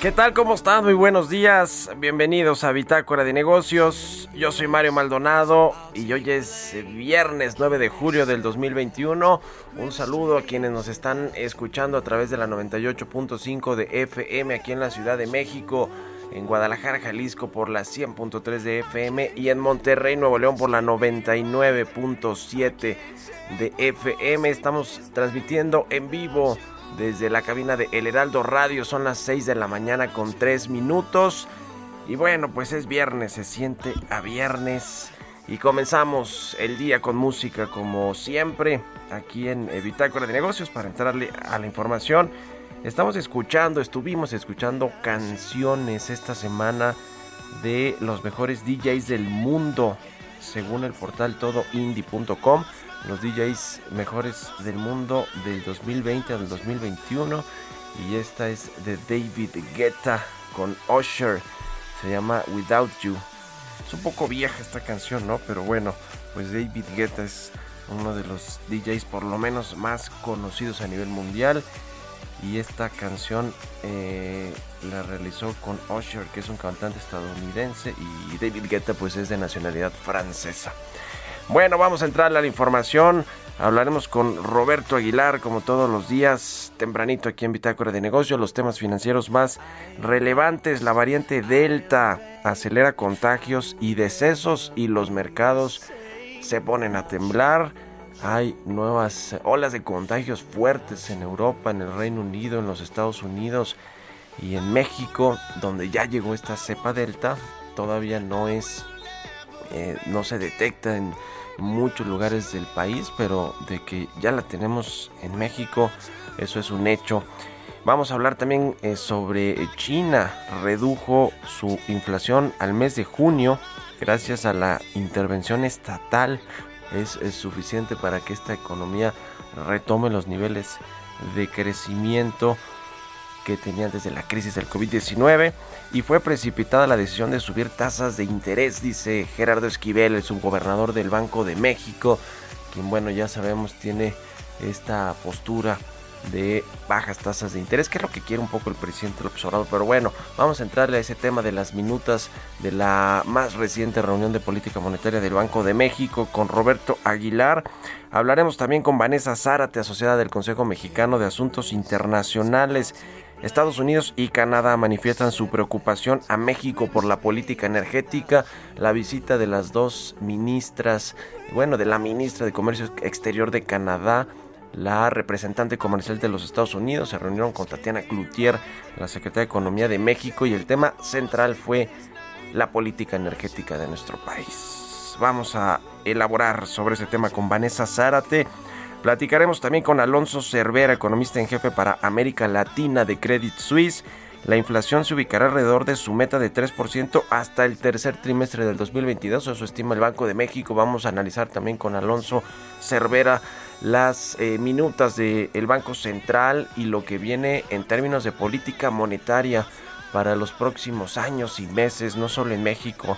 ¿Qué tal? ¿Cómo están? Muy buenos días. Bienvenidos a Bitácora de Negocios. Yo soy Mario Maldonado y hoy es viernes 9 de julio del 2021. Un saludo a quienes nos están escuchando a través de la 98.5 de FM aquí en la Ciudad de México, en Guadalajara, Jalisco por la 100.3 de FM y en Monterrey, Nuevo León por la 99.7 de FM. Estamos transmitiendo en vivo desde la cabina de El Heraldo Radio. Son las 6 de la mañana con 3 minutos. Y bueno, pues es viernes, se siente a viernes. Y comenzamos el día con música como siempre aquí en Bitácora de Negocios para entrarle a la información. Estamos escuchando, estuvimos escuchando canciones esta semana de los mejores DJs del mundo según el portal todoindie.com los DJs mejores del mundo del 2020 al 2021 y esta es de David Guetta con Usher. Se llama Without You. Es un poco vieja esta canción no pero bueno pues David Guetta es uno de los DJs por lo menos más conocidos a nivel mundial. Y esta canción eh, la realizó con Usher que es un cantante estadounidense y David Guetta pues es de nacionalidad francesa bueno, vamos a entrar a la información. Hablaremos con Roberto Aguilar, como todos los días, tempranito aquí en Bitácora de Negocios, los temas financieros más relevantes. La variante Delta acelera contagios y decesos y los mercados se ponen a temblar. Hay nuevas olas de contagios fuertes en Europa, en el Reino Unido, en los Estados Unidos y en México, donde ya llegó esta cepa Delta. Todavía no es, eh, no se detecta en muchos lugares del país, pero de que ya la tenemos en México, eso es un hecho. Vamos a hablar también eh, sobre China. Redujo su inflación al mes de junio gracias a la intervención estatal. Es, es suficiente para que esta economía retome los niveles de crecimiento que tenía desde la crisis del COVID-19 y fue precipitada la decisión de subir tasas de interés, dice Gerardo Esquivel, el subgobernador del Banco de México, quien bueno ya sabemos tiene esta postura de bajas tasas de interés, que es lo que quiere un poco el presidente López Obrador, pero bueno, vamos a entrarle a ese tema de las minutas de la más reciente reunión de política monetaria del Banco de México con Roberto Aguilar. Hablaremos también con Vanessa Zárate, asociada del Consejo Mexicano de Asuntos Internacionales. Estados Unidos y Canadá manifiestan su preocupación a México por la política energética. La visita de las dos ministras, bueno, de la ministra de Comercio Exterior de Canadá, la representante comercial de los Estados Unidos, se reunieron con Tatiana Cloutier, la secretaria de Economía de México, y el tema central fue la política energética de nuestro país. Vamos a elaborar sobre ese tema con Vanessa Zárate. Platicaremos también con Alonso Cervera, economista en jefe para América Latina de Credit Suisse. la inflación se ubicará alrededor de su meta de 3% hasta el tercer trimestre del 2022, eso estima el Banco de México. Vamos a analizar también con Alonso Cervera las eh, minutas del Banco Central y lo que viene en términos de política monetaria para los próximos años y meses, no solo en México,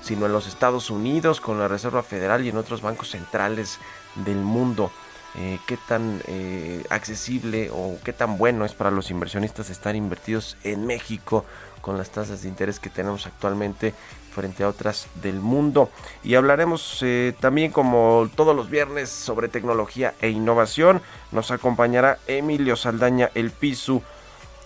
sino en los Estados Unidos, con la Reserva Federal y en otros bancos centrales del mundo. Eh, qué tan eh, accesible o qué tan bueno es para los inversionistas estar invertidos en México con las tasas de interés que tenemos actualmente frente a otras del mundo. Y hablaremos eh, también como todos los viernes sobre tecnología e innovación. Nos acompañará Emilio Saldaña El Pisu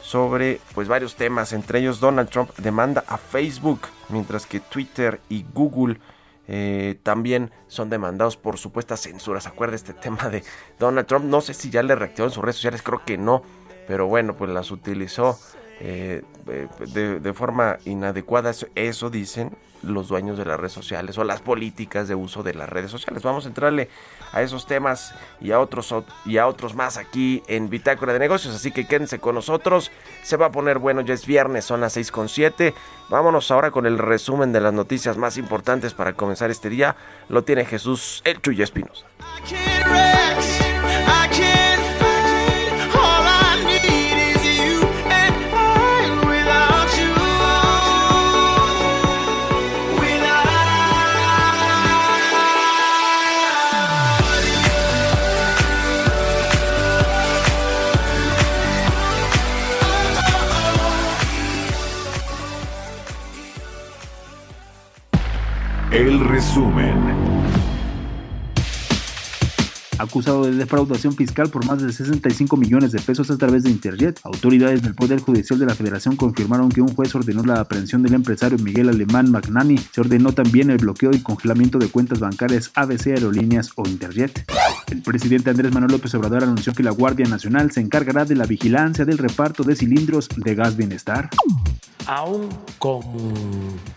sobre pues varios temas, entre ellos Donald Trump demanda a Facebook, mientras que Twitter y Google eh, también son demandados por supuestas censuras. Acuerda este tema de Donald Trump. No sé si ya le reactivó en sus redes sociales, creo que no. Pero bueno, pues las utilizó eh, de, de, forma inadecuada. Eso dicen los dueños de las redes sociales o las políticas de uso de las redes sociales. Vamos a entrarle a esos temas y a otros y a otros más aquí en Bitácora de Negocios, así que quédense con nosotros. Se va a poner bueno, ya es viernes, son las 6 con 7. Vámonos ahora con el resumen de las noticias más importantes para comenzar este día. Lo tiene Jesús El Chuyo Espinos. Acusado de defraudación fiscal por más de 65 millones de pesos a través de Interjet, autoridades del Poder Judicial de la Federación confirmaron que un juez ordenó la aprehensión del empresario Miguel Alemán Magnani. Se ordenó también el bloqueo y congelamiento de cuentas bancarias ABC Aerolíneas o Interjet. El presidente Andrés Manuel López Obrador anunció que la Guardia Nacional se encargará de la vigilancia del reparto de cilindros de gas bienestar aún con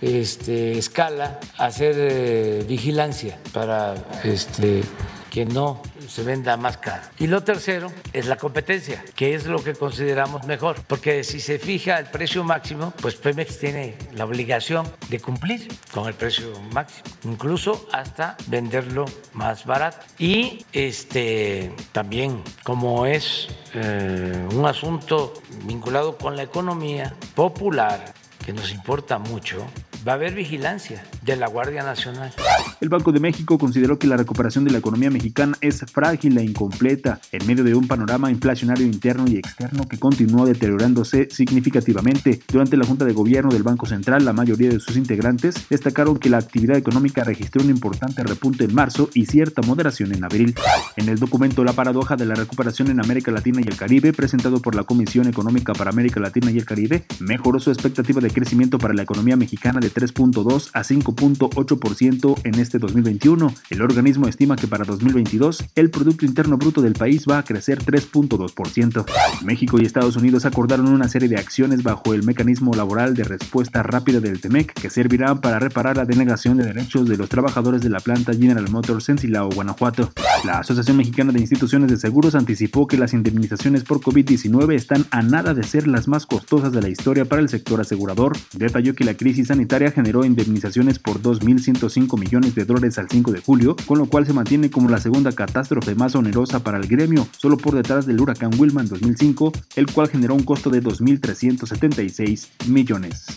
este, escala, hacer eh, vigilancia para este, que no se venda más caro. Y lo tercero es la competencia, que es lo que consideramos mejor, porque si se fija el precio máximo, pues Pemex tiene la obligación de cumplir con el precio máximo, incluso hasta venderlo más barato. Y este también como es eh, un asunto vinculado con la economía popular, que nos importa mucho, va a haber vigilancia de la Guardia Nacional. El Banco de México consideró que la recuperación de la economía mexicana es frágil e incompleta en medio de un panorama inflacionario interno y externo que continúa deteriorándose significativamente. Durante la Junta de Gobierno del Banco Central, la mayoría de sus integrantes destacaron que la actividad económica registró un importante repunte en marzo y cierta moderación en abril. En el documento La paradoja de la recuperación en América Latina y el Caribe, presentado por la Comisión Económica para América Latina y el Caribe, mejoró su expectativa de crecimiento para la economía mexicana de 3.2 a 5.8% en este 2021. El organismo estima que para 2022 el Producto Interno Bruto del país va a crecer 3.2%. México y Estados Unidos acordaron una serie de acciones bajo el mecanismo laboral de respuesta rápida del TEMEC que servirán para reparar la denegación de derechos de los trabajadores de la planta General Motors en Silao, Guanajuato. La Asociación Mexicana de Instituciones de Seguros anticipó que las indemnizaciones por COVID-19 están a nada de ser las más costosas de la historia para el sector asegurador. Detalló que la crisis sanitaria generó indemnizaciones por 2.105 millones de dólares al 5 de julio, con lo cual se mantiene como la segunda catástrofe más onerosa para el gremio, solo por detrás del huracán Wilma en 2005, el cual generó un costo de 2.376 millones.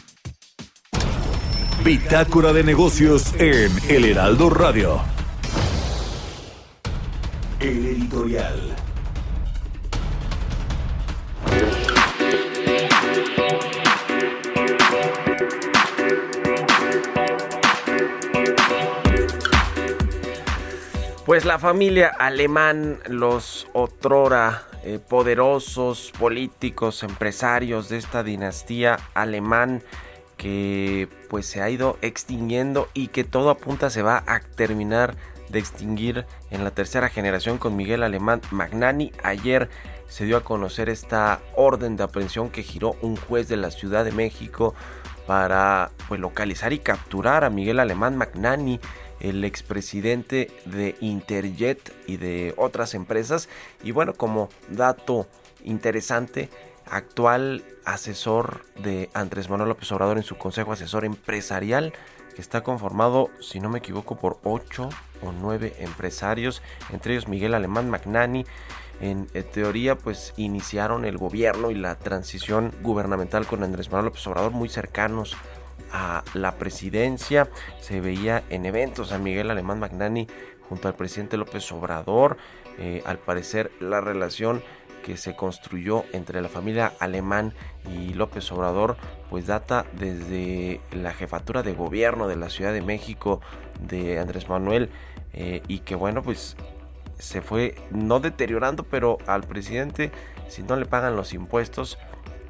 Bitácora de negocios en El Heraldo Radio. El editorial. Pues la familia alemán, los otrora eh, poderosos políticos, empresarios de esta dinastía alemán que pues se ha ido extinguiendo y que todo apunta se va a terminar de extinguir en la tercera generación con Miguel Alemán Magnani. Ayer se dio a conocer esta orden de aprehensión que giró un juez de la Ciudad de México para pues, localizar y capturar a Miguel Alemán Magnani el expresidente de Interjet y de otras empresas. Y bueno, como dato interesante, actual asesor de Andrés Manuel López Obrador en su consejo asesor empresarial, que está conformado, si no me equivoco, por ocho o nueve empresarios, entre ellos Miguel Alemán Magnani. En, teoría, pues iniciaron el gobierno y la transición gubernamental con Andrés Manuel López Obrador muy cercanos a la presidencia. Se veía en eventos a Miguel Alemán Magnani junto al presidente López Obrador. Eh, al parecer, la relación que se construyó entre la familia alemán y López Obrador pues data desde la jefatura de gobierno de la Ciudad de México de Andrés Manuel eh, y que bueno pues se fue no deteriorando pero al presidente si no le pagan los impuestos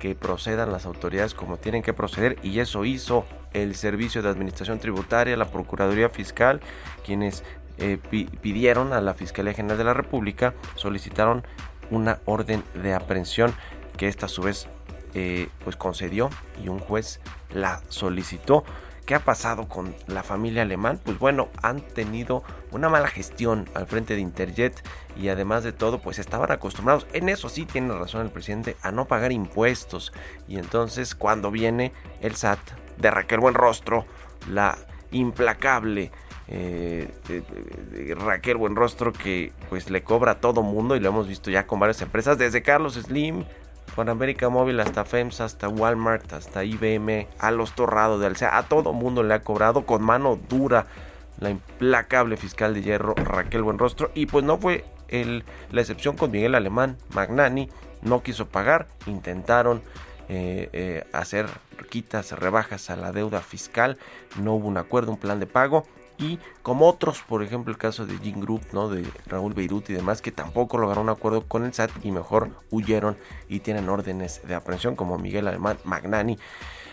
que procedan las autoridades como tienen que proceder y eso hizo el Servicio de Administración Tributaria, la Procuraduría Fiscal, quienes eh, pidieron a la Fiscalía General de la República, solicitaron una orden de aprehensión que esta a su vez eh, pues concedió y un juez la solicitó. ¿Qué ha pasado con la familia alemán? Pues bueno, han tenido una mala gestión al frente de Interjet y además de todo, pues estaban acostumbrados, en eso sí tiene razón el presidente, a no pagar impuestos. Y entonces cuando viene el SAT de Raquel Buenrostro, la implacable eh, Raquel Buenrostro que pues le cobra a todo mundo y lo hemos visto ya con varias empresas, desde Carlos Slim, con América Móvil hasta FEMS, hasta Walmart, hasta IBM, a los torrados de Alcea, a todo mundo le ha cobrado con mano dura la implacable fiscal de hierro Raquel Buenrostro. Y pues no fue la excepción con Miguel Alemán, Magnani, no quiso pagar, intentaron eh, eh, hacer quitas, rebajas a la deuda fiscal, no hubo un acuerdo, un plan de pago y como otros, por ejemplo el caso de Jim Group, ¿no? de Raúl Beirut y demás, que tampoco lograron un acuerdo con el SAT y mejor huyeron y tienen órdenes de aprehensión como Miguel Alemán Magnani.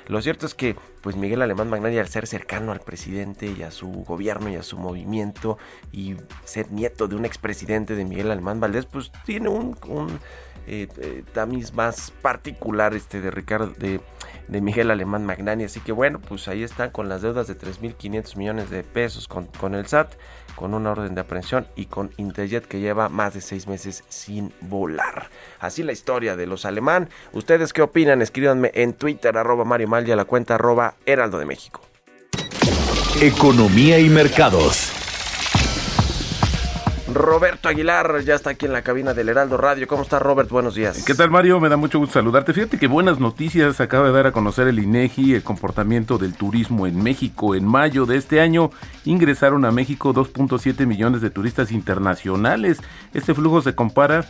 Lo cierto es que pues Miguel Alemán Magnani al ser cercano al presidente y a su gobierno y a su movimiento y ser nieto de un expresidente de Miguel Alemán Valdés pues tiene un, un eh, eh, tamiz más particular este de Ricardo de, Miguel Alemán Magnani así que bueno pues ahí están con las deudas de 3.500 millones de pesos con, con el SAT con una orden de aprehensión y con Interjet que lleva más de seis meses sin volar. Así la historia de los alemán. ¿Ustedes qué opinan? Escríbanme en Twitter, arroba Mario Mal a la cuenta arroba Heraldo de México. Economía y mercados. Roberto Aguilar ya está aquí en la cabina del Heraldo Radio. ¿Cómo está Robert? Buenos días. ¿Qué tal Mario? Me da mucho gusto saludarte. Fíjate que buenas noticias acaba de dar a conocer el INEGI el comportamiento del turismo en México. En mayo de este año ingresaron a México 2.7 millones de turistas internacionales. Este flujo se compara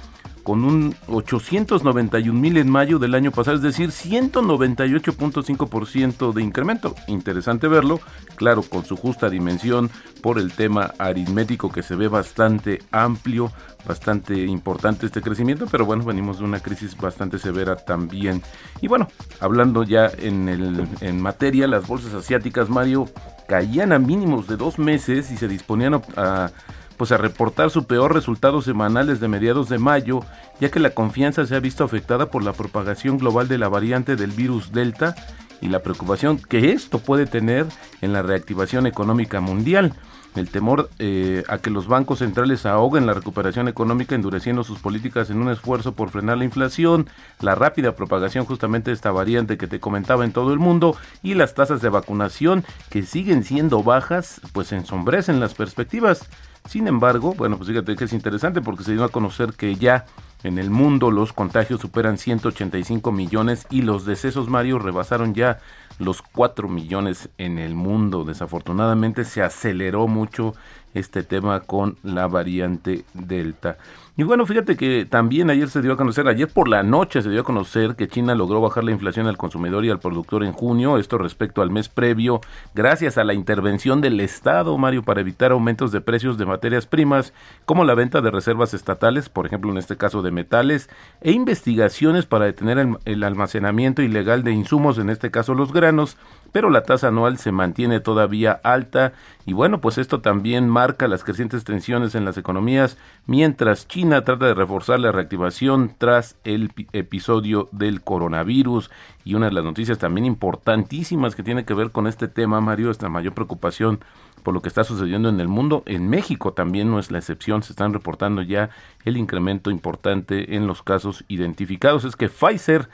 con un 891 mil en mayo del año pasado, es decir, 198.5% de incremento. Interesante verlo, claro, con su justa dimensión por el tema aritmético que se ve bastante amplio, bastante importante este crecimiento, pero bueno, venimos de una crisis bastante severa también. Y bueno, hablando ya en, el, en materia, las bolsas asiáticas, Mario, caían a mínimos de dos meses y se disponían a pues a reportar su peor resultado semanal desde mediados de mayo, ya que la confianza se ha visto afectada por la propagación global de la variante del virus Delta y la preocupación que esto puede tener en la reactivación económica mundial. El temor eh, a que los bancos centrales ahoguen la recuperación económica endureciendo sus políticas en un esfuerzo por frenar la inflación, la rápida propagación justamente de esta variante que te comentaba en todo el mundo y las tasas de vacunación que siguen siendo bajas, pues ensombrecen las perspectivas. Sin embargo, bueno, pues fíjate que es interesante porque se dio a conocer que ya en el mundo los contagios superan 185 millones y los decesos, Mario, rebasaron ya los 4 millones en el mundo. Desafortunadamente se aceleró mucho este tema con la variante Delta. Y bueno, fíjate que también ayer se dio a conocer, ayer por la noche se dio a conocer que China logró bajar la inflación al consumidor y al productor en junio, esto respecto al mes previo, gracias a la intervención del Estado, Mario, para evitar aumentos de precios de materias primas, como la venta de reservas estatales, por ejemplo en este caso de metales, e investigaciones para detener el, almacenamiento ilegal de insumos, en este caso los granos, pero la tasa anual se mantiene todavía alta y bueno, pues esto también marca las crecientes tensiones en las economías, mientras China trata de reforzar la reactivación tras el episodio del coronavirus. Y una de las noticias también importantísimas que tiene que ver con este tema, Mario, esta mayor preocupación por lo que está sucediendo en el mundo. En México también no es la excepción, se están reportando ya el incremento importante en los casos identificados. Es que Pfizer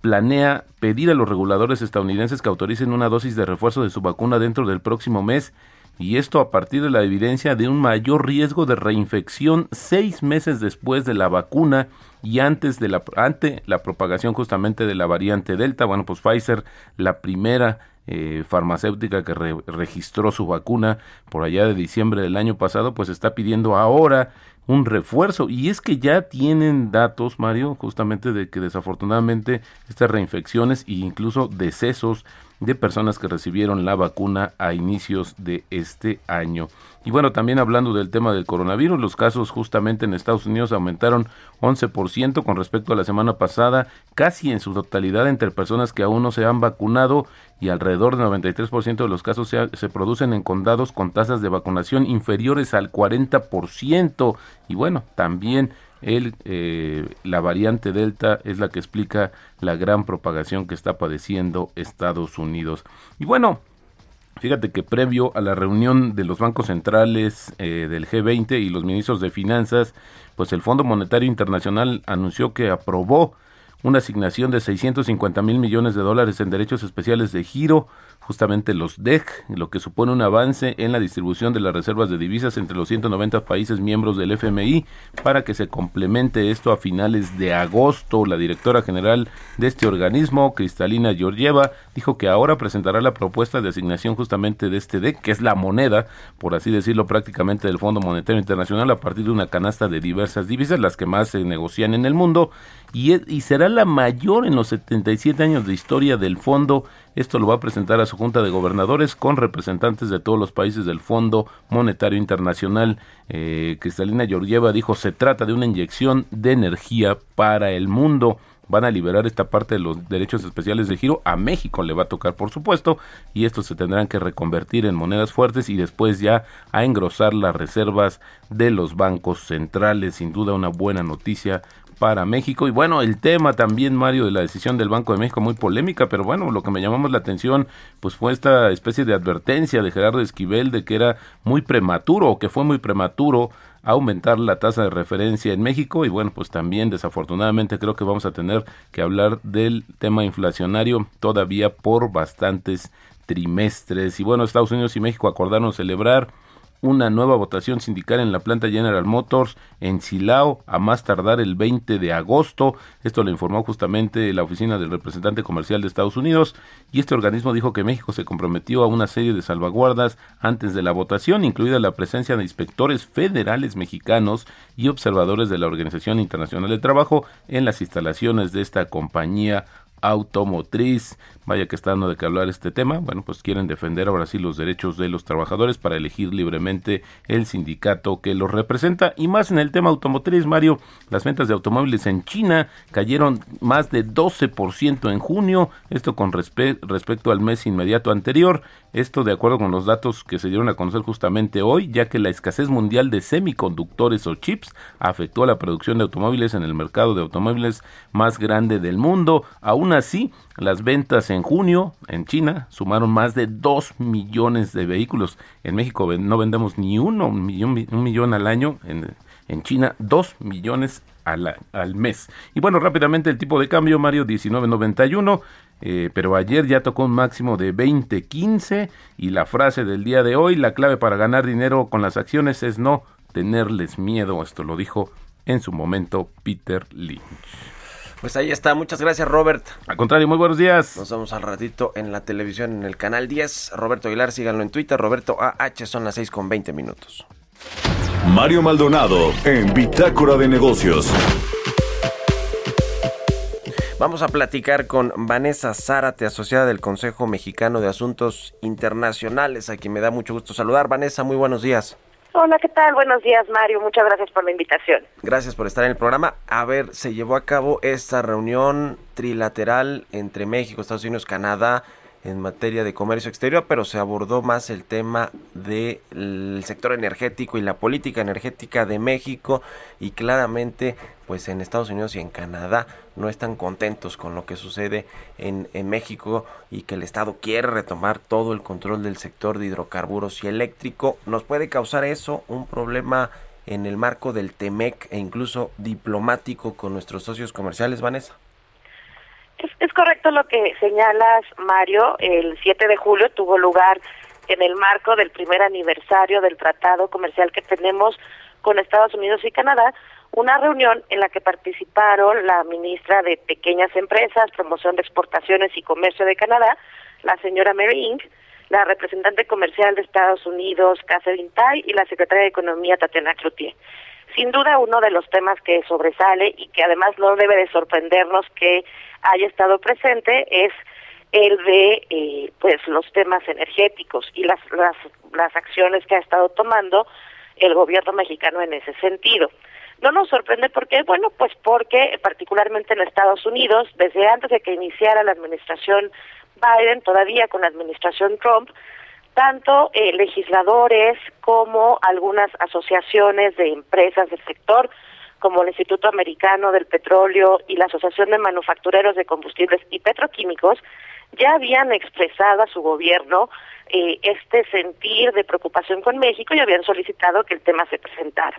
planea pedir a los reguladores estadounidenses que autoricen una dosis de refuerzo de su vacuna dentro del próximo mes y esto a partir de la evidencia de un mayor riesgo de reinfección seis meses después de la vacuna y antes de la ante la propagación justamente de la variante Delta. Bueno, pues Pfizer, la primera eh, farmacéutica que registró su vacuna por allá de diciembre del año pasado, pues está pidiendo ahora un refuerzo. Y es que ya tienen datos, Mario, justamente de que desafortunadamente estas reinfecciones e incluso decesos de personas que recibieron la vacuna a inicios de este año. Y bueno, también hablando del tema del coronavirus, los casos justamente en Estados Unidos aumentaron 11% con respecto a la semana pasada, casi en su totalidad entre personas que aún no se han vacunado y alrededor del 93% de los casos se, se, producen en condados con tasas de vacunación inferiores al 40%. Y bueno, también eh, la variante Delta es la que explica la gran propagación que está padeciendo Estados Unidos. Y bueno, fíjate que previo a la reunión de los bancos centrales eh, del G20 y los ministros de Finanzas, pues el Fondo Monetario Internacional anunció que aprobó una asignación de 650 mil millones de dólares en derechos especiales de giro justamente los DEC, lo que supone un avance en la distribución de las reservas de divisas entre los 190 países miembros del FMI para que se complemente esto a finales de agosto. La directora general de este organismo, Cristalina Georgieva, dijo que ahora presentará la propuesta de asignación justamente de este DEC, que es la moneda, por así decirlo, prácticamente del Fondo Monetario Internacional a partir de una canasta de diversas divisas, las que más se negocian en el mundo, y, será la mayor en los 77 años de historia del fondo esto lo va a presentar a su Junta de Gobernadores con representantes de todos los países del Fondo Monetario Internacional. Eh, Cristalina Georgieva dijo, se trata de una inyección de energía para el mundo van a liberar esta parte de los derechos especiales de giro. A México le va a tocar, por supuesto, y estos se tendrán que reconvertir en monedas fuertes y después ya a engrosar las reservas de los bancos centrales. Sin duda una buena noticia para México. Y bueno, el tema también, Mario, de la decisión del Banco de México, muy polémica, pero bueno, lo que me llamamos la atención, pues fue esta especie de advertencia de Gerardo Esquivel de que era muy prematuro o que fue muy prematuro aumentar la tasa de referencia en México y bueno, pues también desafortunadamente creo que vamos a tener que hablar del tema inflacionario todavía por bastantes trimestres. Y bueno, Estados Unidos y México acordaron celebrar una nueva votación sindical en la planta General Motors en Silao a más tardar el 20 de agosto. Esto lo informó justamente la oficina del representante comercial de Estados Unidos y este organismo dijo que México se comprometió a una serie de salvaguardas antes de la votación, incluida la presencia de inspectores federales mexicanos y observadores de la Organización Internacional del Trabajo en las instalaciones de esta compañía automotriz. Vaya que está dando de que hablar este tema. Bueno, pues quieren defender ahora sí los derechos de los trabajadores para elegir libremente el sindicato que los representa. Y más en el tema automotriz, Mario, las ventas de automóviles en China cayeron más de 12% en junio. Esto con respecto al mes inmediato anterior. Esto de acuerdo con los datos que se dieron a conocer justamente hoy, ya que la escasez mundial de semiconductores o chips afectó a la producción de automóviles en el mercado de automóviles más grande del mundo. Aún así, las ventas en junio en China sumaron más de 2 millones de vehículos. En México no vendemos ni uno, un millón, un millón al año. En, en China, 2 millones al, al, mes. Y bueno, rápidamente el tipo de cambio, Mario, 1991. Eh, pero ayer ya tocó un máximo de 20.15 y la frase del día de hoy, la clave para ganar dinero con las acciones es no tenerles miedo. Esto lo dijo en su momento Peter Lynch. Pues ahí está, muchas gracias Robert. Al contrario, muy buenos días. Nos vemos al ratito en la televisión en el canal 10. Roberto Aguilar, síganlo en Twitter, Roberto AH, son las 6 con 20 minutos. Mario Maldonado en Bitácora de Negocios. Vamos a platicar con Vanessa Zárate, asociada del Consejo Mexicano de Asuntos Internacionales, a quien me da mucho gusto saludar. Vanessa, muy buenos días. Hola, ¿qué tal? Buenos días, Mario. Muchas gracias por la invitación. Gracias por estar en el programa. A ver, se llevó a cabo esta reunión trilateral entre México, Estados Unidos, Canadá, en materia de comercio exterior, pero se abordó más el tema del sector energético y la política energética de México y claramente pues en Estados Unidos y en Canadá no están contentos con lo que sucede en, en México y que el Estado quiere retomar todo el control del sector de hidrocarburos y eléctrico. ¿Nos puede causar eso un problema en el marco del TEMEC e incluso diplomático con nuestros socios comerciales, Vanessa? Es, es correcto lo que señalas, Mario. El 7 de julio tuvo lugar en el marco del primer aniversario del tratado comercial que tenemos con Estados Unidos y Canadá, una reunión en la que participaron la ministra de Pequeñas Empresas, Promoción de Exportaciones y Comercio de Canadá, la señora Mary Ing, la representante comercial de Estados Unidos, Catherine Tai, y la secretaria de Economía, Tatiana Cloutier. Sin duda, uno de los temas que sobresale y que además no debe de sorprendernos que haya estado presente es el de eh, pues los temas energéticos y las, las las acciones que ha estado tomando el gobierno mexicano en ese sentido. No nos sorprende porque, bueno, pues porque particularmente en Estados Unidos, desde antes de que iniciara la administración Biden, todavía con la administración Trump, tanto eh, legisladores como algunas asociaciones de empresas del sector, como el Instituto Americano del Petróleo y la Asociación de Manufactureros de Combustibles y Petroquímicos, ya habían expresado a su gobierno eh, este sentir de preocupación con México y habían solicitado que el tema se presentara.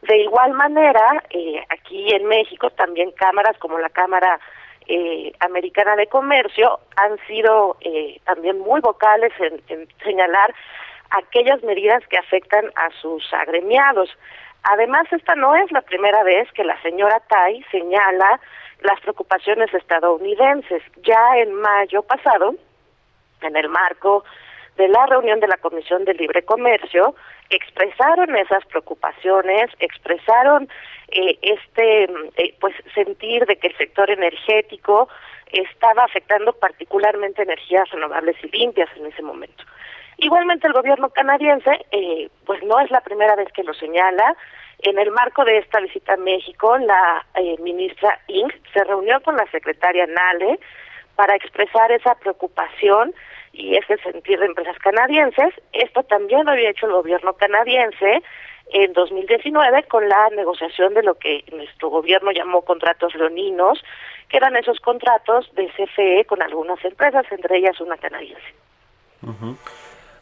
De igual manera, eh, aquí en México también cámaras como la Cámara eh, Americana de Comercio han sido eh, también muy vocales en, en señalar aquellas medidas que afectan a sus agremiados. Además, esta no es la primera vez que la señora Tai señala las preocupaciones estadounidenses. Ya en mayo pasado, en el marco de la reunión de la Comisión de Libre Comercio, expresaron esas preocupaciones, expresaron eh, este eh, pues sentir de que el sector energético estaba afectando particularmente energías renovables y limpias en ese momento. Igualmente el gobierno canadiense, eh, pues no es la primera vez que lo señala. En el marco de esta visita a México, la eh, ministra Ing se reunió con la secretaria Nale para expresar esa preocupación y ese sentir de empresas canadienses. Esto también lo había hecho el gobierno canadiense en 2019 con la negociación de lo que nuestro gobierno llamó contratos leoninos, que eran esos contratos de CFE con algunas empresas, entre ellas una canadiense. Ujú.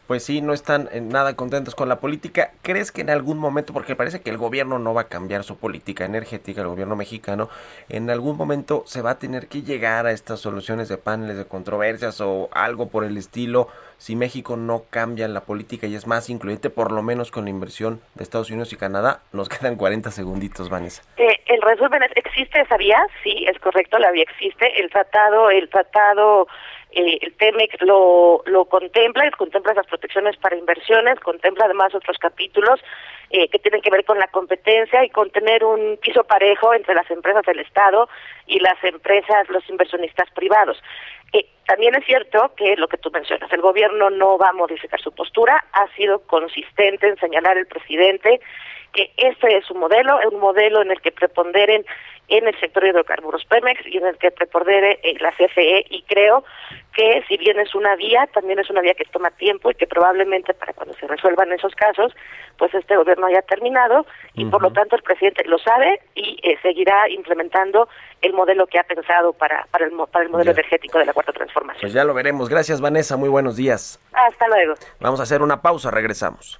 Pues sí, no están en nada contentos con la política. ¿Crees que en algún momento, porque parece que el gobierno no va a cambiar su política energética, el gobierno mexicano, en algún momento se va a tener que llegar a estas soluciones de paneles de controversias o algo por el estilo si México no cambia la política y es más incluyente, por lo menos con la inversión de Estados Unidos y Canadá? Nos quedan 40 segunditos, Vanessa. Eh, el resumen es, ¿existe esa vía? Sí, es correcto, la vía existe. El tratado, el tratado, eh, el TEMEC lo, lo contempla, contempla esas protecciones para inversiones, contempla además otros capítulos eh, que tienen que ver con la competencia y con tener un piso parejo entre las empresas del Estado y las empresas, los inversionistas privados. Eh, también es cierto que lo que tú mencionas, el gobierno no va a modificar su postura, ha sido consistente en señalar el presidente que este es su modelo, es un modelo en el que preponderen en el sector de hidrocarburos Pemex y en el que prepondere la CFE y creo que si bien es una vía, también es una vía que toma tiempo y que probablemente para cuando se resuelvan esos casos, pues este gobierno haya terminado y por lo tanto el presidente lo sabe y eh, seguirá implementando el modelo que ha pensado para, para, el, para el modelo Ya. energético de la cuarta transformación. Pues ya lo veremos. Gracias, Vanessa. Muy buenos días. Hasta luego. Vamos a hacer una pausa. Regresamos.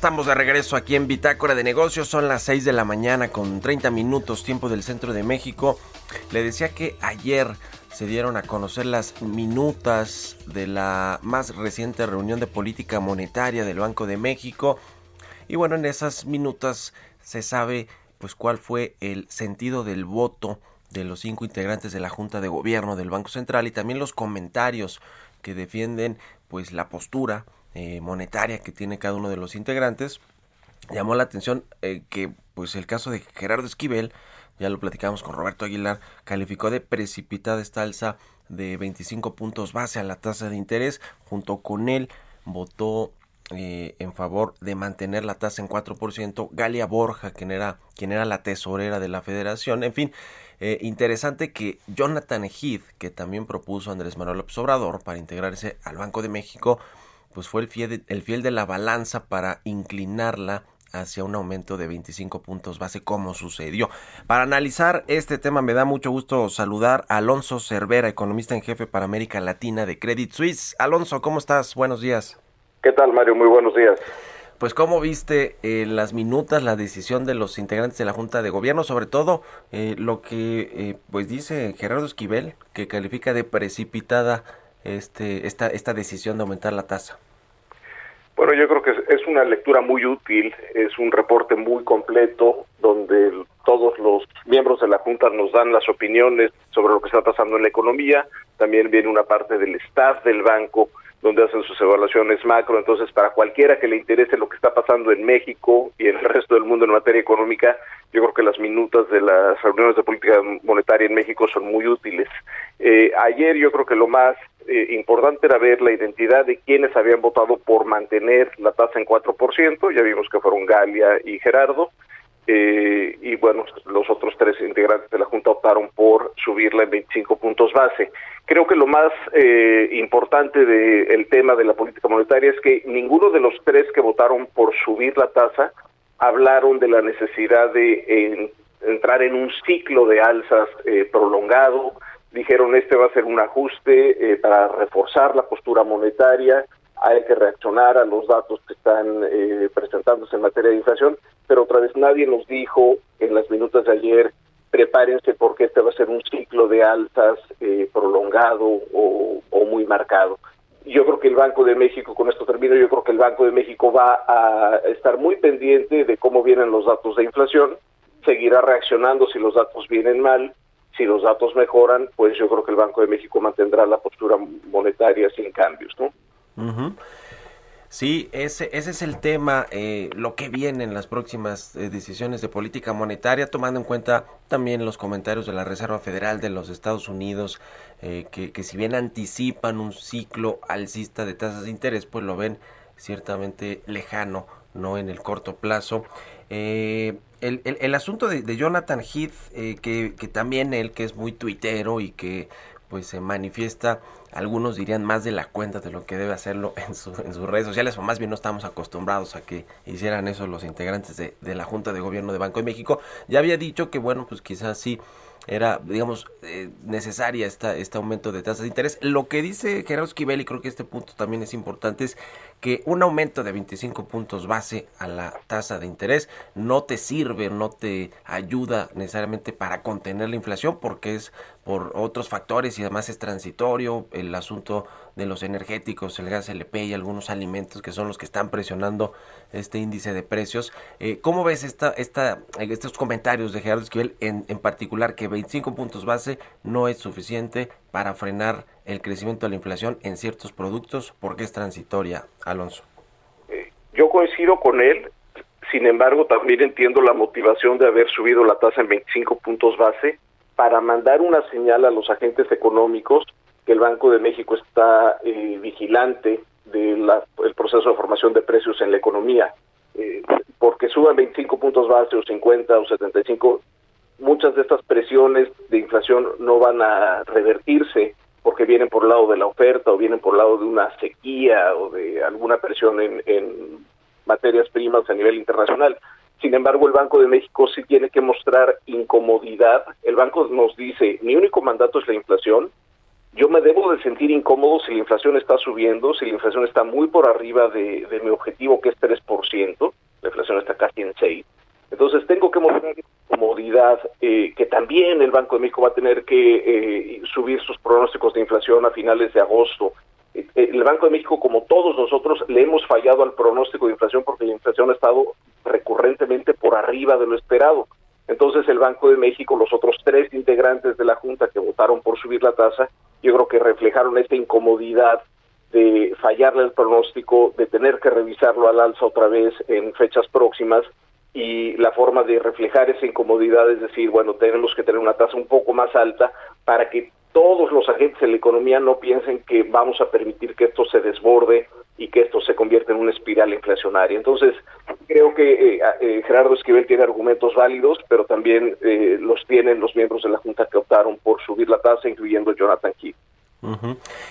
Estamos de regreso aquí en Bitácora de Negocios. Son las 6 de la mañana con 30 minutos tiempo del centro de México. Le decía que ayer se dieron a conocer las minutas de la más reciente reunión de política monetaria del Banco de México. Y bueno, en esas minutas se sabe pues cuál fue el sentido del voto de los cinco integrantes de la Junta de Gobierno del Banco Central y también los comentarios que defienden pues la postura eh, monetaria que tiene cada uno de los integrantes. Llamó la atención eh, que pues el caso de Gerardo Esquivel, ya lo platicamos con Roberto Aguilar, calificó de precipitada esta alza de 25 puntos base a la tasa de interés. Junto con él votó eh, en favor de mantener la tasa en 4%. Galia Borja, quien era, quien era la tesorera de la federación. En fin, eh, interesante que Jonathan Heath, que también propuso Andrés Manuel López Obrador para integrarse al Banco de México, pues fue el fiel de, el fiel de la balanza para inclinarla hacia un aumento de 25 puntos base como sucedió. Para analizar este tema me da mucho gusto saludar a Alonso Cervera, economista en jefe para América Latina de Credit Suisse. Alonso, ¿cómo estás? Buenos días. ¿Qué tal, Mario? Muy buenos días. Pues cómo viste en las minutas la decisión de los integrantes de la Junta de Gobierno, sobre todo eh, lo que eh, pues dice Gerardo Esquivel, que califica de precipitada este esta esta decisión de aumentar la tasa. Bueno, yo creo que es una lectura muy útil, es un reporte muy completo donde todos los miembros de la Junta nos dan las opiniones sobre lo que está pasando en la economía, también viene una parte del staff del banco donde hacen sus evaluaciones macro, entonces para cualquiera que le interese lo que está pasando en México y en el resto del mundo en materia económica, yo creo que las minutas de las reuniones de política monetaria en México son muy útiles. Eh, ayer yo creo que lo más eh, importante era ver la identidad de quienes habían votado por mantener la tasa en 4%, ya vimos que fueron Galia y Gerardo, eh, y bueno, los otros tres integrantes de la Junta optaron por subirla en 25 puntos base. Creo que lo más eh, importante del tema de la política monetaria es que ninguno de los tres que votaron por subir la tasa hablaron de la necesidad de en, entrar en un ciclo de alzas eh, prolongado, dijeron este va a ser un ajuste eh, para reforzar la postura monetaria, hay que reaccionar a los datos que están eh, presentándose en materia de inflación, pero otra vez nadie nos dijo en las minutas de ayer, prepárense porque este va a ser un ciclo de alzas eh, prolongado o, o muy marcado. Yo creo que el Banco de México, con esto termino, yo creo que el Banco de México va a estar muy pendiente de cómo vienen los datos de inflación, seguirá reaccionando si los datos vienen mal, si los datos mejoran, pues yo creo que el Banco de México mantendrá la postura monetaria sin cambios, ¿no? Ujú. Sí, ese, ese es el tema, eh, lo que viene en las próximas eh, decisiones de política monetaria, tomando en cuenta también los comentarios de la Reserva Federal de los Estados Unidos, eh, que, que si bien anticipan un ciclo alcista de tasas de interés, pues lo ven ciertamente lejano, no en el corto plazo. Eh, el, el, el asunto de, de Jonathan Heath, eh, que, que también él, que es muy tuitero y que pues se manifiesta, algunos dirían más de la cuenta de lo que debe hacerlo en, su, en sus redes sociales, o más bien no estamos acostumbrados a que hicieran eso los integrantes de, de la Junta de Gobierno de Banco de México. Ya había dicho que, bueno, pues quizás sí era, digamos, eh, necesaria esta, este aumento de tasas de interés. Lo que dice Gerardo Esquivel, y creo que este punto también es importante, es que un aumento de 25 puntos base a la tasa de interés no te sirve, no te ayuda necesariamente para contener la inflación, porque es por otros factores y además es transitorio el asunto de los energéticos, el gas LP y algunos alimentos que son los que están presionando este índice de precios. Eh, ¿Cómo ves esta, esta, estos comentarios de Gerardo Esquivel en, en particular que 25 puntos base no es suficiente para frenar el crecimiento de la inflación en ciertos productos porque es transitoria, Alonso? Yo coincido con él, sin embargo también entiendo la motivación de haber subido la tasa en 25 puntos base para mandar una señal a los agentes económicos que el Banco de México está eh, vigilante del proceso de formación de precios en la economía. Eh, porque suban 25 puntos base o 50 o 75, muchas de estas presiones de inflación no van a revertirse porque vienen por el lado de la oferta o vienen por el lado de una sequía o de alguna presión en materias primas a nivel internacional. Sin embargo, el Banco de México sí tiene que mostrar incomodidad. El banco nos dice, mi único mandato es la inflación. Yo me debo de sentir incómodo si la inflación está subiendo, si la inflación está muy por arriba de, mi objetivo que es 3%, la inflación está casi en 6%. Entonces tengo que mostrar comodidad eh, eh, que también el Banco de México va a tener que eh, subir sus pronósticos de inflación a finales de agosto. Eh, El Banco de México, como todos nosotros, le hemos fallado al pronóstico de inflación porque la inflación ha estado recurrentemente por arriba de lo esperado. Entonces el Banco de México, los otros tres integrantes de la Junta que votaron por subir la tasa, yo creo que reflejaron esta incomodidad de fallarle el pronóstico, de tener que revisarlo al alza otra vez en fechas próximas y la forma de reflejar esa incomodidad es decir, bueno, tenemos que tener una tasa un poco más alta para que todos los agentes de la economía no piensen que vamos a permitir que esto se desborde y que esto se convierta en una espiral inflacionaria. Entonces, creo que eh, eh, Gerardo Esquivel tiene argumentos válidos, pero también eh, los tienen los miembros de la Junta que optaron por subir la tasa, incluyendo Jonathan Key.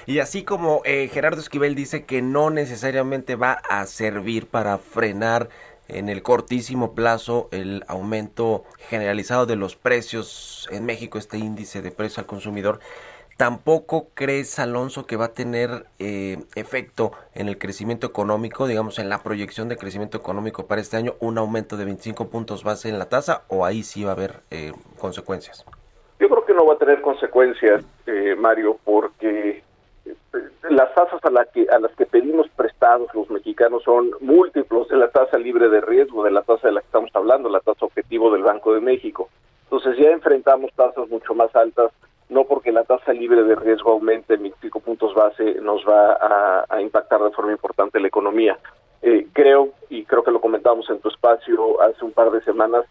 Y así como eh, Gerardo Esquivel dice que no necesariamente va a servir para frenar en el cortísimo plazo el aumento generalizado de los precios en México, este índice de precio al consumidor, tampoco crees, Alonso, que va a tener eh, efecto en el crecimiento económico, digamos, en la proyección de crecimiento económico para este año, un aumento de 25 puntos base en la tasa, o ahí sí va a haber eh, consecuencias? Yo creo que no va a tener consecuencias, eh, Mario, porque las tasas a, la que, a las que pedimos prestados los mexicanos son múltiplos de la tasa libre de riesgo, de la tasa de la que estamos hablando, la tasa objetivo del Banco de México. Entonces ya enfrentamos tasas mucho más altas, no porque la tasa libre de riesgo aumente en 25 puntos base nos va a, a impactar de forma importante la economía. Eh, creo, y creo que lo comentábamos en tu espacio hace un par de semanas,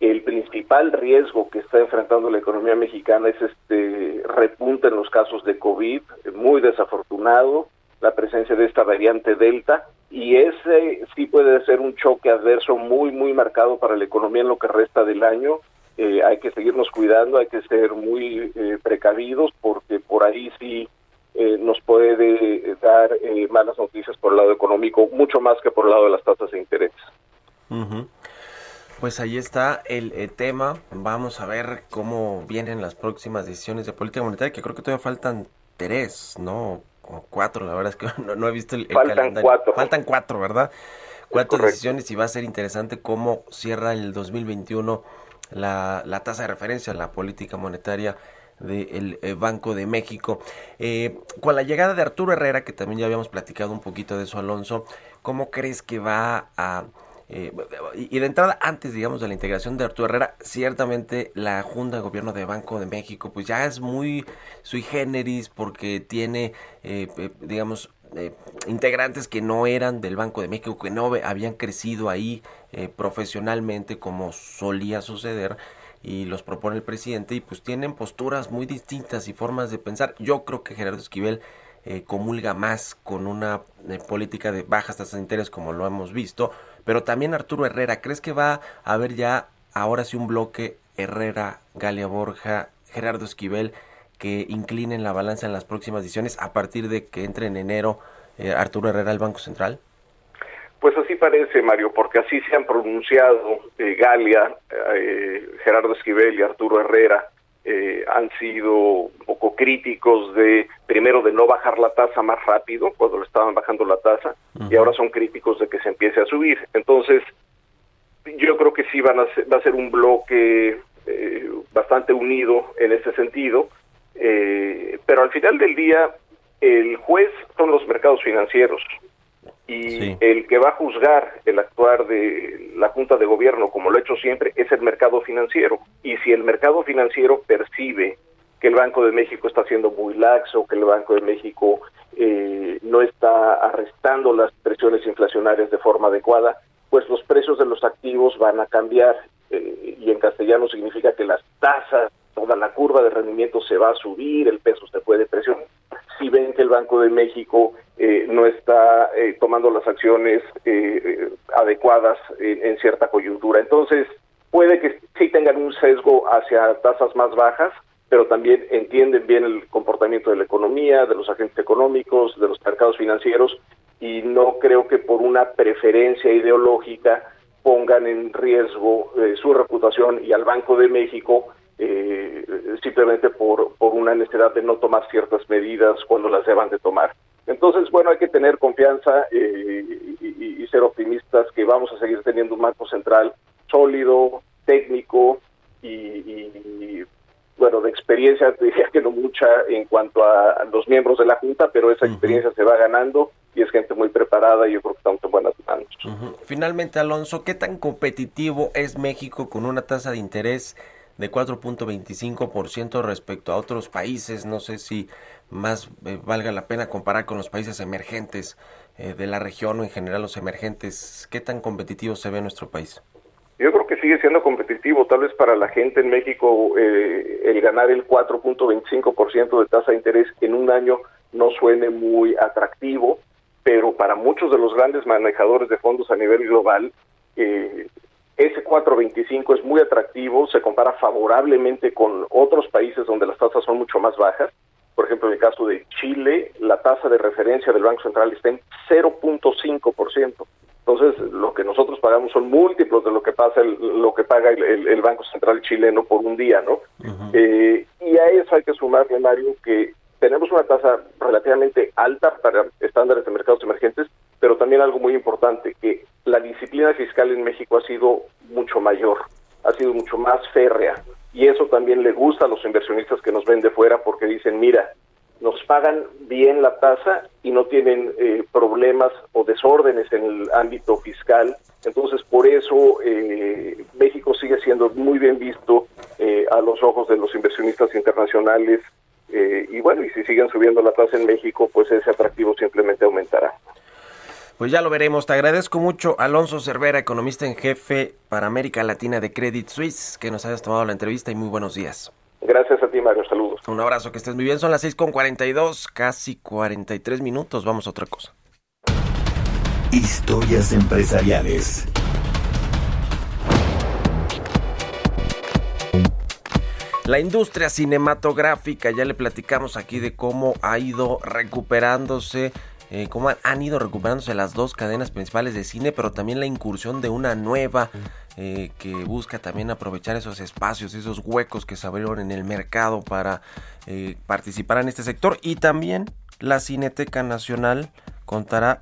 el principal riesgo que está enfrentando la economía mexicana es este repunte en los casos de COVID, muy desafortunado, la presencia de esta variante Delta, y ese sí puede ser un choque adverso muy, muy marcado para la economía en lo que resta del año. Eh, hay que seguirnos cuidando, hay que ser muy eh, precavidos, porque por ahí sí eh, nos puede dar eh, malas noticias por el lado económico, mucho más que por el lado de las tasas de interés. Ujú. Pues ahí está el, eh, tema. Vamos a ver cómo vienen las próximas decisiones de política monetaria, que creo que todavía faltan tres, ¿no? O cuatro, la verdad es que no, no he visto el, el Faltan calendario. cuatro. Faltan cuatro, ¿verdad? Cuatro decisiones y va a ser interesante cómo cierra el 2021 la, la tasa de referencia, la política monetaria del eh, Banco de México. Eh, con la llegada de Arturo Herrera, que también ya habíamos platicado un poquito de eso, Alonso, ¿cómo crees que va a... eh, y de entrada, antes, digamos, de la integración de Arturo Herrera, ciertamente la Junta de Gobierno de Banco de México, pues ya es muy sui generis porque tiene, eh, eh, digamos, eh, integrantes que no eran del Banco de México, que no habían crecido ahí eh, profesionalmente como solía suceder y los propone el presidente y pues tienen posturas muy distintas y formas de pensar. Yo creo que Gerardo Esquivel eh, comulga más con una eh, política de bajas tasas de interés como lo hemos visto, pero también Arturo Herrera, ¿crees que va a haber ya ahora sí un bloque Herrera, Galia Borja, Gerardo Esquivel que inclinen la balanza en las próximas decisiones a partir de que entre en enero eh, Arturo Herrera al Banco Central? Pues así parece, Mario, porque así se han pronunciado eh, Galia, eh, Gerardo Esquivel y Arturo Herrera. Eh, han sido un poco críticos de, primero, de no bajar la tasa más rápido, cuando le estaban bajando la tasa, y ahora son críticos de que se empiece a subir. Entonces, yo creo que sí van a ser, va a ser un bloque eh, bastante unido en ese sentido, eh, pero al final del día, el juez son los mercados financieros y Sí. el que va a juzgar el actuar de la Junta de Gobierno, como lo ha hecho siempre, es el mercado financiero. Y si el mercado financiero percibe que el Banco de México está siendo muy laxo, que el Banco de México eh, no está arrestando las presiones inflacionarias de forma adecuada, pues los precios de los activos van a cambiar. eh, y en castellano significa que las tasas, toda la curva de rendimiento se va a subir, el peso se puede presionar. Si ven que el Banco de México eh, no está eh, tomando las acciones eh, eh, adecuadas en, cierta coyuntura. Entonces, puede que sí tengan un sesgo hacia tasas más bajas, pero también entienden bien el comportamiento de la economía, de los agentes económicos, de los mercados financieros, y no creo que por una preferencia ideológica pongan en riesgo eh, su reputación y al Banco de México eh, simplemente por, por una necesidad de no tomar ciertas medidas cuando las deban de tomar. Entonces, bueno, hay que tener confianza eh, y, ser optimistas que vamos a seguir teniendo un marco central sólido, técnico, y, y, bueno, de experiencia diría que no mucha en cuanto a los miembros de la Junta, pero esa experiencia se va ganando y es gente muy preparada y yo creo que estamos en buenas manos. Finalmente, Alonso, ¿qué tan competitivo es México con una tasa de interés de 4.25% respecto a otros países? No sé si más eh, valga la pena comparar con los países emergentes eh, de la región o en general los emergentes. ¿Qué tan competitivo se ve nuestro país? Yo creo que sigue siendo competitivo, tal vez para la gente en México eh, el ganar el 4.25% de tasa de interés en un año no suene muy atractivo, pero para muchos de los grandes manejadores de fondos a nivel global, eh, ese 4.25 es muy atractivo, se compara favorablemente con otros países donde las tasas son mucho más bajas. Por ejemplo, en el caso de Chile, la tasa de referencia del Banco Central está en 0.5%. Entonces, lo que nosotros pagamos son múltiplos de lo que pasa el- lo que paga el, el- el Banco Central chileno por un día, ¿no? Eh, y a eso hay que sumarle, Mario, que tenemos una tasa relativamente alta para estándares de mercados emergentes, pero también algo muy importante, que la disciplina fiscal en México ha sido mucho mayor, ha sido mucho más férrea. Y eso también le gusta a los inversionistas que nos ven de fuera porque dicen, mira, nos pagan bien la tasa y no tienen eh, problemas o desórdenes en el ámbito fiscal. Entonces, por eso eh, México sigue siendo muy bien visto eh, a los ojos de los inversionistas internacionales. Eh, y bueno, y si siguen subiendo la tasa en México, pues ese atractivo simplemente aumentará. Pues ya lo veremos. Te agradezco mucho, Alonso Cervera, economista en jefe para América Latina de Credit Suisse, que nos hayas tomado la entrevista y muy buenos días. Gracias a ti, Mario. Saludos. Un abrazo, que estés muy bien. Son las 6.42, casi 43 minutos. Vamos a otra cosa. Historias empresariales. La industria cinematográfica, ya le platicamos aquí de cómo ha ido recuperándose, eh, cómo han, han ido recuperándose las dos cadenas principales de cine, pero también la incursión de una nueva eh, que busca también aprovechar esos espacios, esos huecos que se abrieron en el mercado para eh, participar en este sector. Y también la Cineteca Nacional contará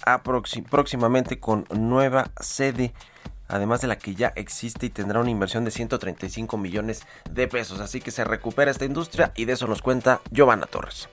próximamente con nueva sede además de la que ya existe y tendrá una inversión de 135 millones de pesos. Así que se recupera esta industria y de eso nos cuenta Giovanna Torres.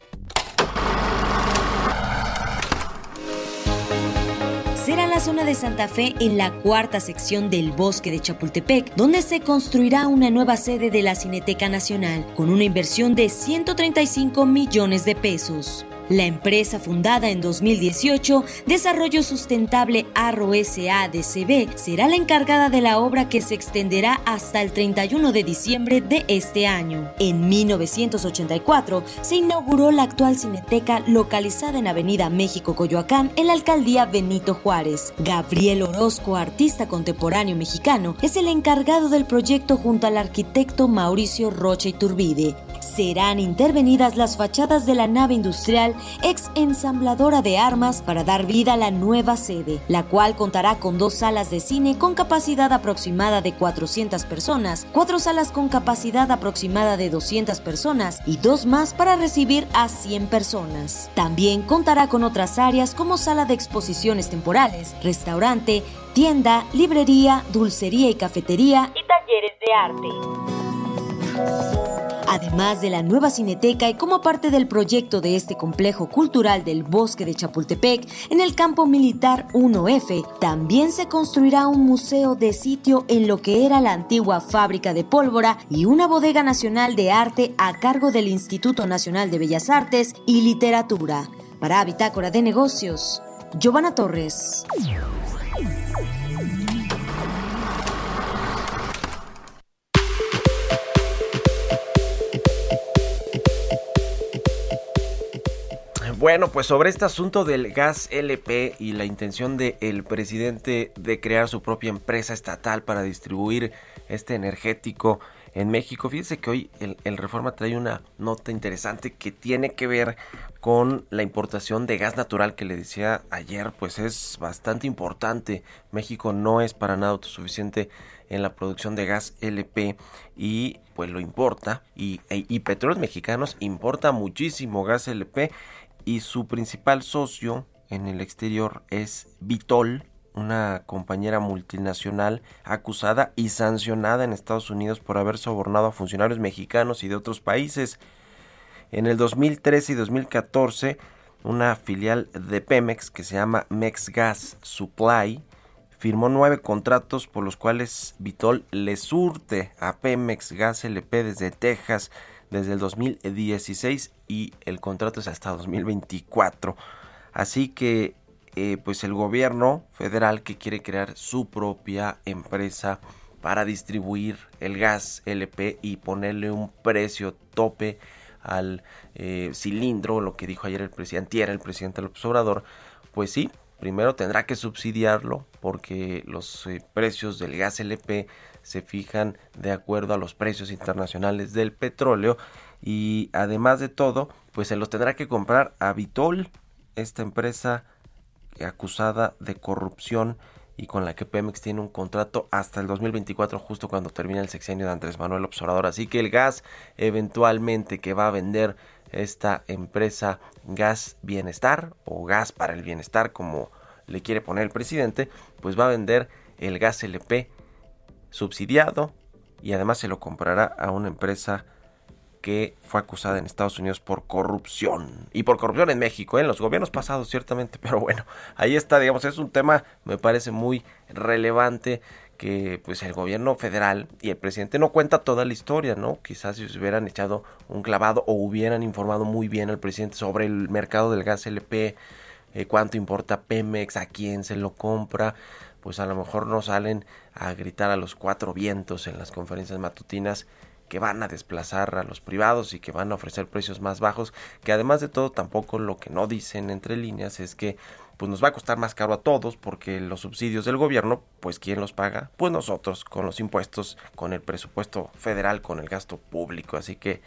será la zona de Santa Fe en la cuarta sección del bosque de Chapultepec, donde se construirá una nueva sede de la Cineteca Nacional, con una inversión de 135 millones de pesos. La empresa fundada en 2018, Desarrollo Sustentable Arro SADCB, será la encargada de la obra que se extenderá hasta el 31 de diciembre de este año. En 1984 se inauguró la actual Cineteca localizada en Avenida México Coyoacán, en la alcaldía Benito Juárez. Gabriel Orozco, artista contemporáneo mexicano, es el encargado del proyecto junto al arquitecto Mauricio Rocha Iturbide serán intervenidas las fachadas de la nave industrial ex ensambladora de armas para dar vida a la nueva sede, la cual contará con dos salas de cine con capacidad aproximada de 400 personas, cuatro salas con capacidad aproximada de 200 personas y dos más para recibir a 100 personas. También contará con otras áreas como sala de exposiciones temporales, restaurante, tienda, librería, dulcería y cafetería y talleres de arte. Además de la nueva cineteca y como parte del proyecto de este complejo cultural del bosque de Chapultepec, en el campo militar 1F, también se construirá un museo de sitio en lo que era la antigua fábrica de pólvora y una bodega nacional de arte a cargo del Instituto Nacional de Bellas Artes y Literatura. Para Bitácora de Negocios, Giovanna Torres. Bueno, pues sobre este asunto del gas LP y la intención del presidente de crear su propia empresa estatal para distribuir este energético en México, fíjense que hoy el, Reforma trae una nota interesante que tiene que ver con la importación de gas natural que le decía ayer, pues es bastante importante. México no es para nada autosuficiente en la producción de gas LP y pues lo importa y, y, y Petróleos Mexicanos importa muchísimo gas LP y su principal socio en el exterior es Vitol, una compañera multinacional acusada y sancionada en Estados Unidos por haber sobornado a funcionarios mexicanos y de otros países. En el 2013 y 2014, una filial de Pemex que se llama MexGas Supply firmó nueve contratos por los cuales Vitol le surte a Pemex Gas LP desde Texas desde el 2016 y el contrato es hasta 2024. Así que eh, pues el gobierno federal que quiere crear su propia empresa para distribuir el gas LP y ponerle un precio tope al eh, cilindro, lo que dijo ayer el presidente, era el presidente López Obrador, pues sí, primero tendrá que subsidiarlo porque los eh, precios del gas LP se fijan de acuerdo a los precios internacionales del petróleo y además de todo, pues se los tendrá que comprar a Vitol, esta empresa acusada de corrupción y con la que Pemex tiene un contrato hasta el 2024, justo cuando termina el sexenio de Andrés Manuel Observador. Así que el gas eventualmente que va a vender esta empresa Gas Bienestar o Gas para el Bienestar, como le quiere poner el presidente, pues va a vender el gas LP subsidiado y además se lo comprará a una empresa que fue acusada en Estados Unidos por corrupción. Y por corrupción en México, ¿eh? en los gobiernos pasados ciertamente, pero bueno, ahí está, digamos, es un tema, me parece muy relevante que pues el gobierno federal y el presidente no cuenta toda la historia, ¿no? Quizás si hubieran echado un clavado o hubieran informado muy bien al presidente sobre el mercado del gas LP, eh, cuánto importa Pemex, a quién se lo compra, pues a lo mejor no salen a gritar a los cuatro vientos en las conferencias matutinas que van a desplazar a los privados y que van a ofrecer precios más bajos, que además de todo tampoco lo que no dicen entre líneas es que pues nos va a costar más caro a todos porque los subsidios del gobierno, pues ¿quién los paga? Pues nosotros, con los impuestos, con el presupuesto federal, con el gasto público. Así que,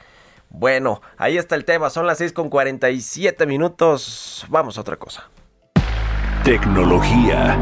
bueno, ahí está el tema. Son las 6 con 47 minutos. Vamos a otra cosa. Tecnología.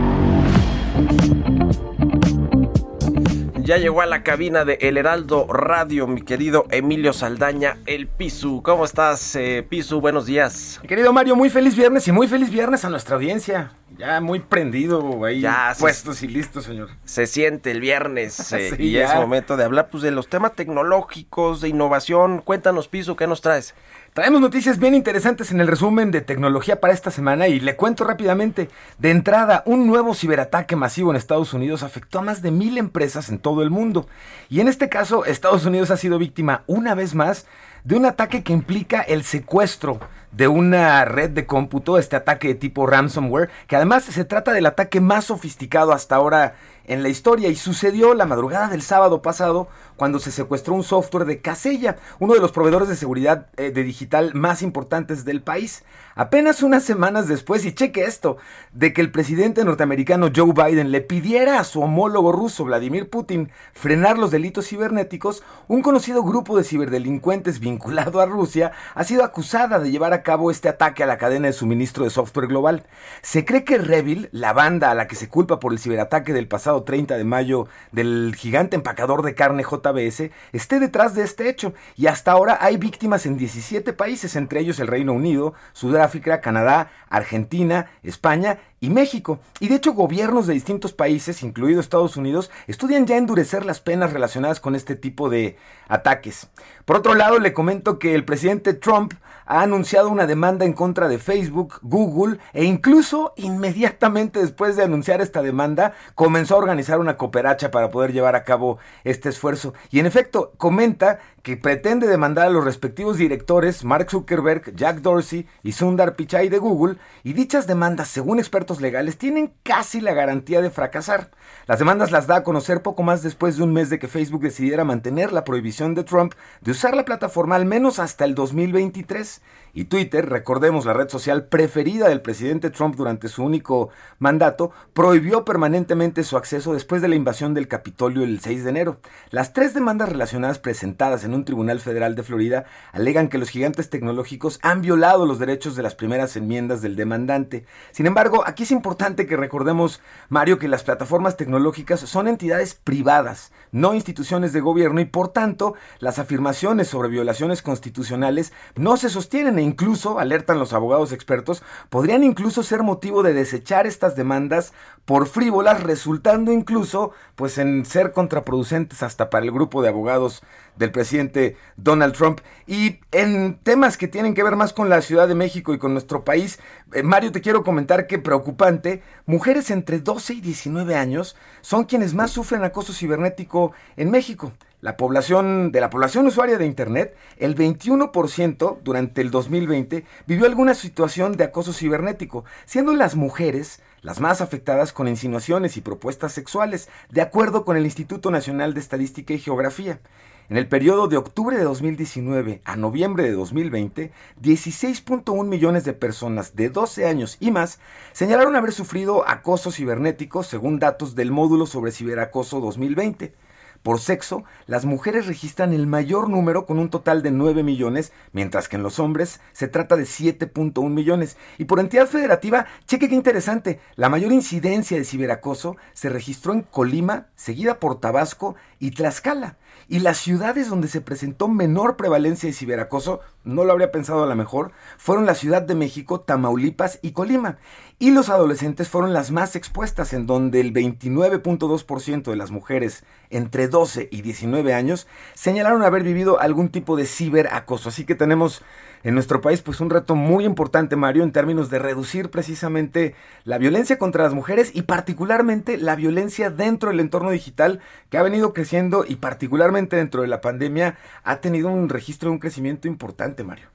Ya llegó a la cabina de El Heraldo Radio, mi querido Emilio Saldaña, el Pisu. ¿Cómo estás, eh, Pisu? Buenos días. Mi querido Mario, muy feliz viernes y muy feliz viernes a nuestra audiencia. Ya muy prendido ahí, Ya, puestos y listos, señor. Se siente el viernes eh, Sí, y ya. es momento de hablar pues, de los temas tecnológicos, de innovación. Cuéntanos, Pisu, ¿qué nos traes? Traemos noticias bien interesantes en el resumen de tecnología para esta semana y le cuento rápidamente. De entrada, un nuevo ciberataque masivo en Estados Unidos afectó a más de mil empresas en todo el mundo. Y en este caso, Estados Unidos ha sido víctima una vez más de un ataque que implica el secuestro de una red de cómputo, este ataque de tipo ransomware, que además se trata del ataque más sofisticado hasta ahora en la historia y sucedió la madrugada del sábado pasado cuando se secuestró un software de Casella, uno de los proveedores de seguridad eh, de digital más importantes del país. Apenas unas semanas después, y cheque esto, de que el presidente norteamericano Joe Biden le pidiera a su homólogo ruso Vladimir Putin frenar los delitos cibernéticos, un conocido grupo de ciberdelincuentes vinculado a Rusia ha sido acusada de llevar a cabo este ataque a la cadena de suministro de software global. Se cree que Revil, la banda a la que se culpa por el ciberataque del pasado 30 de mayo del gigante empacador de carne JBS, esté detrás de este hecho y hasta ahora hay víctimas en 17 países, entre ellos el Reino Unido, Sudáfrica, Canadá, Argentina, España y México. Y de hecho gobiernos de distintos países, incluido Estados Unidos, estudian ya endurecer las penas relacionadas con este tipo de ataques. Por otro lado, le comento que el presidente Trump ha anunciado una demanda en contra de Facebook, Google e incluso inmediatamente después de anunciar esta demanda comenzó a organizar una cooperacha para poder llevar a cabo este esfuerzo. Y en efecto, comenta pretende demandar a los respectivos directores Mark Zuckerberg, Jack Dorsey y Sundar Pichai de Google y dichas demandas, según expertos legales, tienen casi la garantía de fracasar. Las demandas las da a conocer poco más después de un mes de que Facebook decidiera mantener la prohibición de Trump de usar la plataforma al menos hasta el 2023. Y Twitter, recordemos la red social preferida del presidente Trump durante su único mandato, prohibió permanentemente su acceso después de la invasión del Capitolio el 6 de enero. Las tres demandas relacionadas presentadas en un un tribunal federal de Florida alegan que los gigantes tecnológicos han violado los derechos de las primeras enmiendas del demandante. Sin embargo, aquí es importante que recordemos, Mario, que las plataformas tecnológicas son entidades privadas, no instituciones de gobierno, y por tanto, las afirmaciones sobre violaciones constitucionales no se sostienen e incluso, alertan los abogados expertos, podrían incluso ser motivo de desechar estas demandas por frívolas, resultando incluso pues en ser contraproducentes hasta para el grupo de abogados del presidente Donald Trump. Y en temas que tienen que ver más con la Ciudad de México y con nuestro país, eh, Mario, te quiero comentar que preocupante, mujeres entre 12 y 19 años son quienes más sufren acoso cibernético en México. La población de la población usuaria de internet, el 21% durante el 2020 vivió alguna situación de acoso cibernético, siendo las mujeres las más afectadas con insinuaciones y propuestas sexuales, de acuerdo con el Instituto Nacional de Estadística y Geografía. En el periodo de octubre de 2019 a noviembre de 2020, 16.1 millones de personas de 12 años y más señalaron haber sufrido acoso cibernético según datos del módulo sobre ciberacoso 2020. Por sexo, las mujeres registran el mayor número con un total de 9 millones, mientras que en los hombres se trata de 7.1 millones. Y por entidad federativa, cheque qué interesante, la mayor incidencia de ciberacoso se registró en Colima, seguida por Tabasco y Tlaxcala. Y las ciudades donde se presentó menor prevalencia de ciberacoso, no lo habría pensado a lo mejor, fueron la Ciudad de México, Tamaulipas y Colima. Y los adolescentes fueron las más expuestas, en donde el 29.2% de las mujeres entre 12 y 19 años señalaron haber vivido algún tipo de ciberacoso. Así que tenemos en nuestro país pues un reto muy importante, Mario, en términos de reducir precisamente la violencia contra las mujeres y particularmente la violencia dentro del entorno digital que ha venido creciendo y particularmente dentro de la pandemia ha tenido un registro de un crecimiento importante, Mario.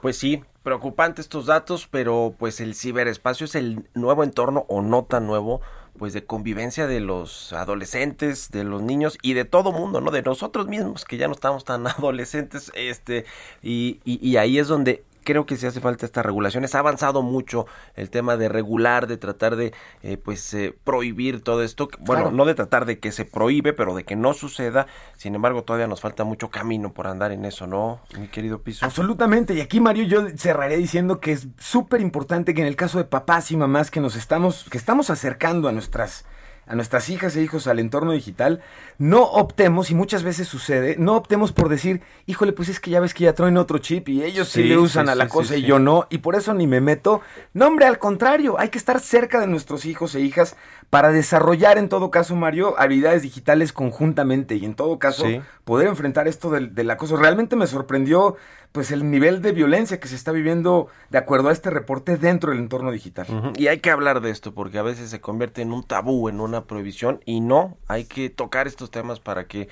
Pues sí, preocupante estos datos, pero pues el ciberespacio es el nuevo entorno o no tan nuevo pues de convivencia de los adolescentes, de los niños y de todo mundo, ¿no? De nosotros mismos que ya no estamos tan adolescentes, este, y, y, y ahí es donde creo que sí hace falta estas regulaciones. Ha avanzado mucho el tema de regular, de tratar de eh, pues eh, prohibir todo esto. Bueno, Claro. no de tratar de que se prohíbe, pero de que no suceda. Sin embargo, todavía nos falta mucho camino por andar en eso, ¿no, mi querido Piso? Absolutamente, y aquí Mario yo cerraré diciendo que es súper importante que en el caso de papás y mamás que nos estamos, que estamos acercando a nuestras a nuestras hijas e hijos al entorno digital, no optemos, y muchas veces sucede, no optemos por decir, híjole, pues es que ya ves que ya traen otro chip y ellos sí, Sí, le usan sí, a la sí, cosa y yo no, y por eso ni me meto. No, hombre, al contrario, hay que estar cerca de nuestros hijos e hijas para desarrollar en todo caso, Mario, habilidades digitales conjuntamente y en todo caso Sí. poder enfrentar esto del, del acoso. Realmente me sorprendió pues el nivel de violencia que se está viviendo de acuerdo a este reporte dentro del entorno digital. Y hay que hablar de esto porque a veces se convierte en un tabú, en una prohibición y no, hay que tocar estos temas para que,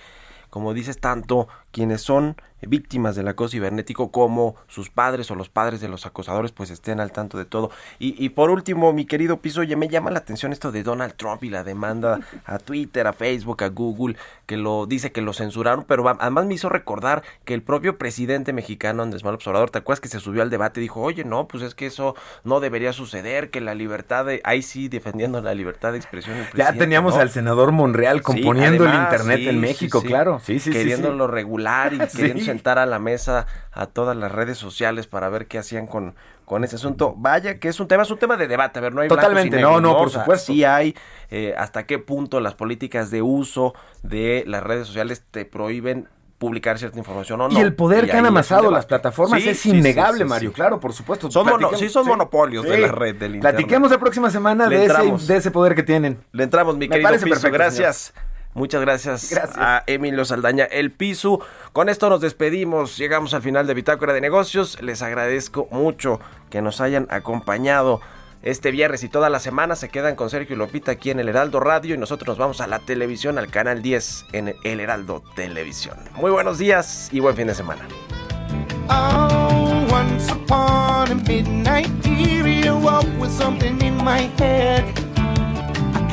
como dices, tanto quienes son víctimas del acoso cibernético como sus padres o los padres de los acosadores pues estén al tanto de todo. Y, y por último, mi querido Piso, oye, me llama la atención esto de Donald Trump y la demanda a Twitter, a Facebook, a Google, que lo dice que lo censuraron, pero además me hizo recordar que el propio presidente mexicano Andrés Manuel Obrador, ¿te acuerdas que se subió al debate y dijo, oye, no, pues es que eso no debería suceder, que la libertad de, ahí sí, defendiendo la libertad de expresión. del Ya teníamos ¿no? al senador Monreal Sí, componiendo además, el internet sí, en sí, México, sí. claro. Sí, sí, sí, sí. Queriéndolo regular y Sí. queriendo sentar a la mesa a todas las redes sociales para ver qué hacían con, con ese asunto. Vaya que es un tema, es un tema de debate, a ver, no hay Totalmente, no, no, por supuesto. Sí hay eh, hasta qué punto las políticas de uso de las redes sociales te prohíben publicar cierta información o no. y el poder que han amasado las plataformas Sí, es sí, innegable, sí. Mario. Claro, por supuesto. Son mono- sí, son monopolios de la red del internet. Platiquemos la próxima semana de ese, de ese poder que tienen. Le entramos, mi Me querido parece Piso. perfecto, gracias. Muchas gracias, Gracias. a Emilio Saldaña, el Piso. Con esto nos despedimos. Llegamos al final de Bitácora de Negocios. Les agradezco mucho que nos hayan acompañado este viernes y toda la semana. Se quedan con Sergio y Lopita aquí en el Heraldo Radio y nosotros nos vamos a la televisión, al canal 10 en el Heraldo Televisión. Muy buenos días y buen fin de semana. Oh, once upon a midnight